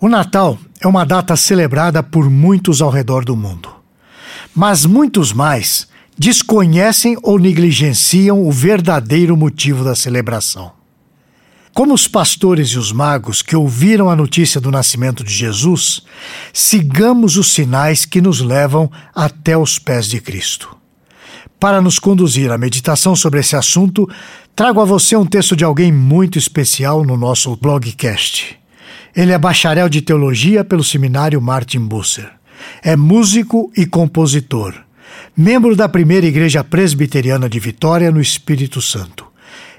O Natal é uma data celebrada por muitos ao redor do mundo. Mas muitos mais desconhecem ou negligenciam o verdadeiro motivo da celebração. Como os pastores e os magos que ouviram a notícia do nascimento de Jesus, sigamos os sinais que nos levam até os pés de Cristo. Para nos conduzir à meditação sobre esse assunto, trago a você um texto de alguém muito especial no nosso blogcast. Ele é bacharel de teologia pelo seminário Martin Busser. É músico e compositor, membro da primeira igreja presbiteriana de Vitória, no Espírito Santo.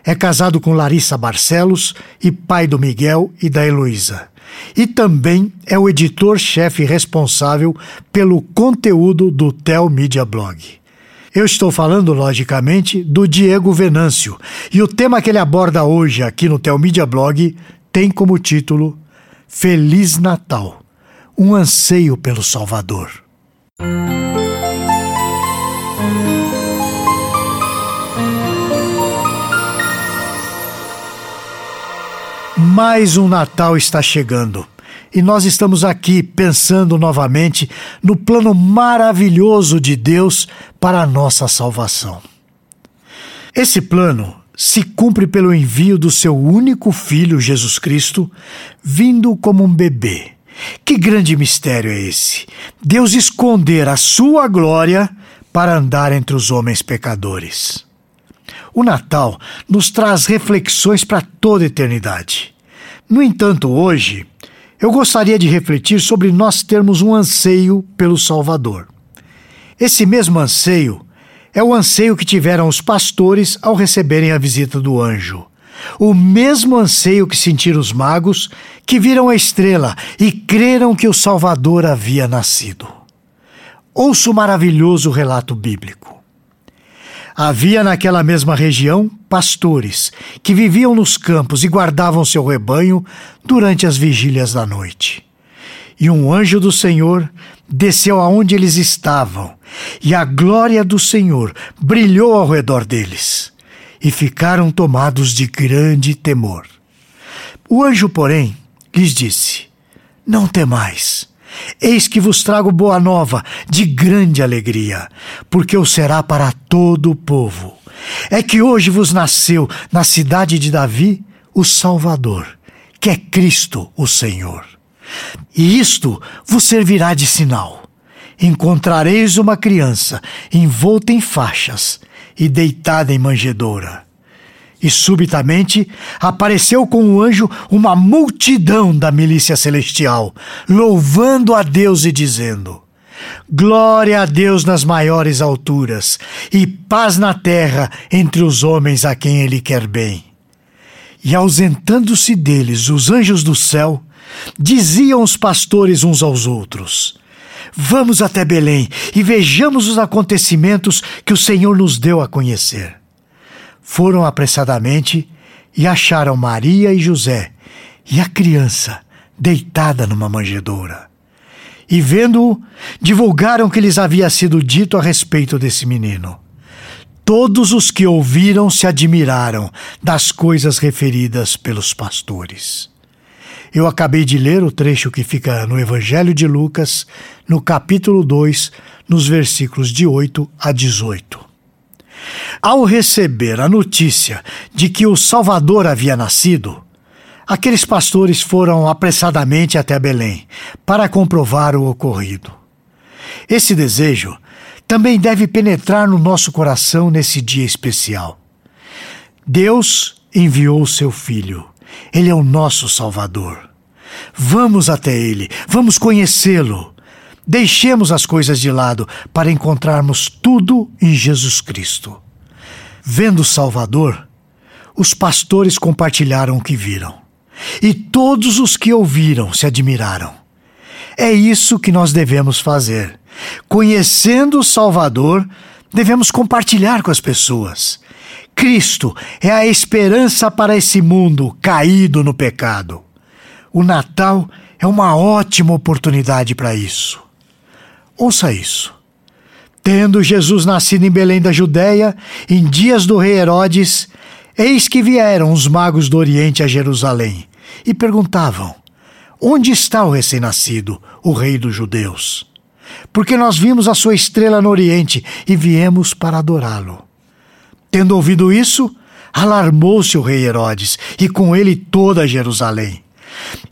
É casado com Larissa Barcelos e pai do Miguel e da Heloísa. E também é o editor-chefe responsável pelo conteúdo do Tel Media Blog. Eu estou falando, logicamente, do Diego Venâncio, e o tema que ele aborda hoje aqui no Tel Media Blog tem como título Feliz Natal um anseio pelo Salvador. Mais um Natal está chegando. E nós estamos aqui pensando novamente no plano maravilhoso de Deus para a nossa salvação. Esse plano se cumpre pelo envio do seu único filho, Jesus Cristo, vindo como um bebê. Que grande mistério é esse? Deus esconder a sua glória para andar entre os homens pecadores. O Natal nos traz reflexões para toda a eternidade. No entanto, hoje, eu gostaria de refletir sobre nós termos um anseio pelo Salvador. Esse mesmo anseio é o anseio que tiveram os pastores ao receberem a visita do anjo. O mesmo anseio que sentiram os magos que viram a estrela e creram que o Salvador havia nascido. Ouça o maravilhoso relato bíblico. Havia naquela mesma região pastores que viviam nos campos e guardavam seu rebanho durante as vigílias da noite. E um anjo do Senhor desceu aonde eles estavam, e a glória do Senhor brilhou ao redor deles, e ficaram tomados de grande temor. O anjo, porém, lhes disse: Não temais. Eis que vos trago boa nova de grande alegria, porque o será para todo o povo. É que hoje vos nasceu na cidade de Davi o Salvador, que é Cristo o Senhor. E isto vos servirá de sinal. Encontrareis uma criança envolta em faixas e deitada em manjedoura. E subitamente apareceu com o anjo uma multidão da milícia celestial, louvando a Deus e dizendo: Glória a Deus nas maiores alturas, e paz na terra entre os homens a quem Ele quer bem. E ausentando-se deles os anjos do céu, diziam os pastores uns aos outros: Vamos até Belém e vejamos os acontecimentos que o Senhor nos deu a conhecer. Foram apressadamente e acharam Maria e José e a criança deitada numa manjedoura. E vendo-o, divulgaram que lhes havia sido dito a respeito desse menino. Todos os que ouviram se admiraram das coisas referidas pelos pastores. Eu acabei de ler o trecho que fica no Evangelho de Lucas, no capítulo 2, nos versículos de 8 a 18. Ao receber a notícia de que o Salvador havia nascido, aqueles pastores foram apressadamente até Belém para comprovar o ocorrido. Esse desejo também deve penetrar no nosso coração nesse dia especial. Deus enviou seu Filho. Ele é o nosso Salvador. Vamos até ele, vamos conhecê-lo. Deixemos as coisas de lado para encontrarmos tudo em Jesus Cristo. Vendo o Salvador, os pastores compartilharam o que viram, e todos os que ouviram se admiraram. É isso que nós devemos fazer. Conhecendo o Salvador, devemos compartilhar com as pessoas. Cristo é a esperança para esse mundo caído no pecado. O Natal é uma ótima oportunidade para isso. Ouça isso. Tendo Jesus nascido em Belém da Judéia, em dias do rei Herodes, eis que vieram os magos do Oriente a Jerusalém e perguntavam: Onde está o recém-nascido, o rei dos judeus? Porque nós vimos a sua estrela no Oriente e viemos para adorá-lo. Tendo ouvido isso, alarmou-se o rei Herodes e com ele toda Jerusalém.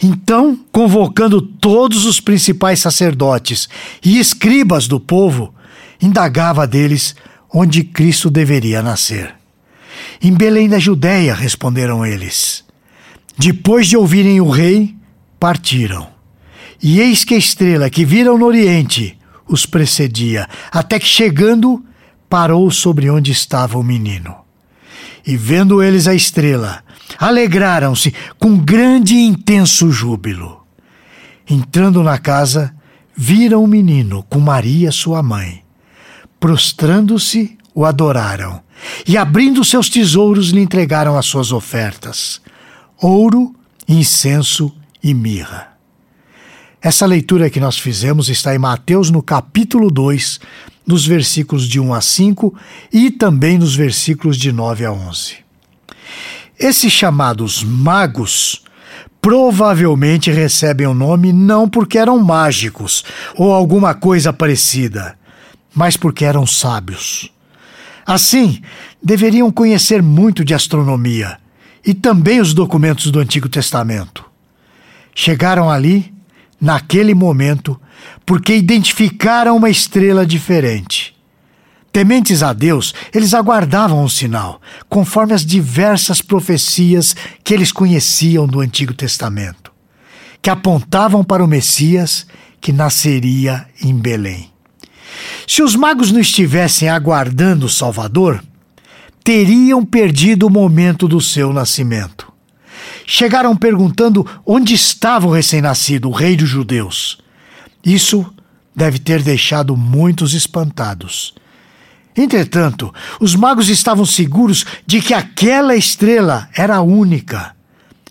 Então, convocando todos os principais sacerdotes e escribas do povo, indagava deles onde Cristo deveria nascer. Em Belém da Judéia, responderam eles. Depois de ouvirem o rei, partiram. E eis que a estrela que viram no oriente os precedia, até que chegando, parou sobre onde estava o menino. E vendo eles a estrela, alegraram-se com grande e intenso júbilo. Entrando na casa, viram o menino com Maria, sua mãe. Prostrando-se, o adoraram e, abrindo seus tesouros, lhe entregaram as suas ofertas: ouro, incenso e mirra. Essa leitura que nós fizemos está em Mateus, no capítulo 2, nos versículos de 1 a 5 e também nos versículos de 9 a 11. Esses chamados magos provavelmente recebem o nome não porque eram mágicos ou alguma coisa parecida, mas porque eram sábios. Assim, deveriam conhecer muito de astronomia e também os documentos do Antigo Testamento. Chegaram ali, naquele momento, porque identificaram uma estrela diferente. Tementes a Deus, eles aguardavam um sinal, conforme as diversas profecias que eles conheciam do Antigo Testamento, que apontavam para o Messias que nasceria em Belém. Se os magos não estivessem aguardando o Salvador, teriam perdido o momento do seu nascimento. Chegaram perguntando onde estava o recém-nascido, o rei dos judeus. Isso deve ter deixado muitos espantados. Entretanto, os magos estavam seguros de que aquela estrela era única.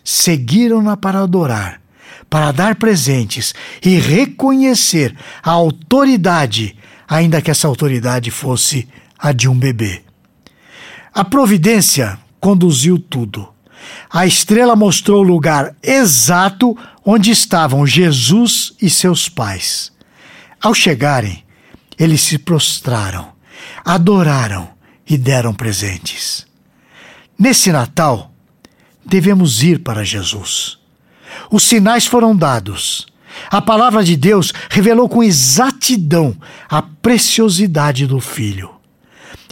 Seguiram-na para adorar, para dar presentes e reconhecer a autoridade ainda que essa autoridade fosse a de um bebê. A providência conduziu tudo. A estrela mostrou o lugar exato onde estavam Jesus e seus pais. Ao chegarem, eles se prostraram, adoraram e deram presentes. Nesse Natal, devemos ir para Jesus. Os sinais foram dados a palavra de Deus revelou com exatidão a preciosidade do Filho.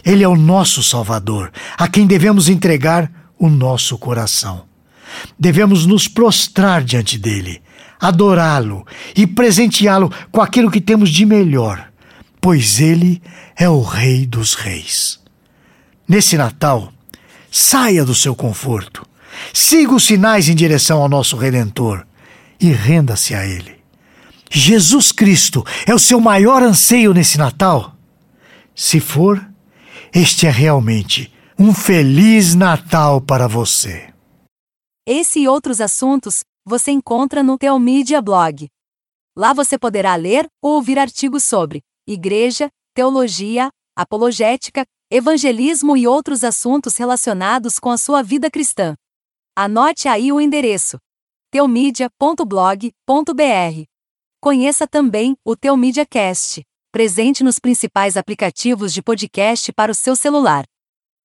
Ele é o nosso Salvador, a quem devemos entregar o nosso coração. Devemos nos prostrar diante dele, adorá-lo e presenteá-lo com aquilo que temos de melhor, pois ele é o Rei dos Reis. Nesse Natal, saia do seu conforto, siga os sinais em direção ao nosso Redentor e renda-se a Ele. Jesus Cristo é o seu maior anseio nesse Natal? Se for, este é realmente um Feliz Natal para você. Esse e outros assuntos você encontra no Teomídia Blog. Lá você poderá ler ou ouvir artigos sobre igreja, teologia, apologética, evangelismo e outros assuntos relacionados com a sua vida cristã. Anote aí o endereço: teomídia.blog.br. Conheça também o Teu MediaCast, presente nos principais aplicativos de podcast para o seu celular.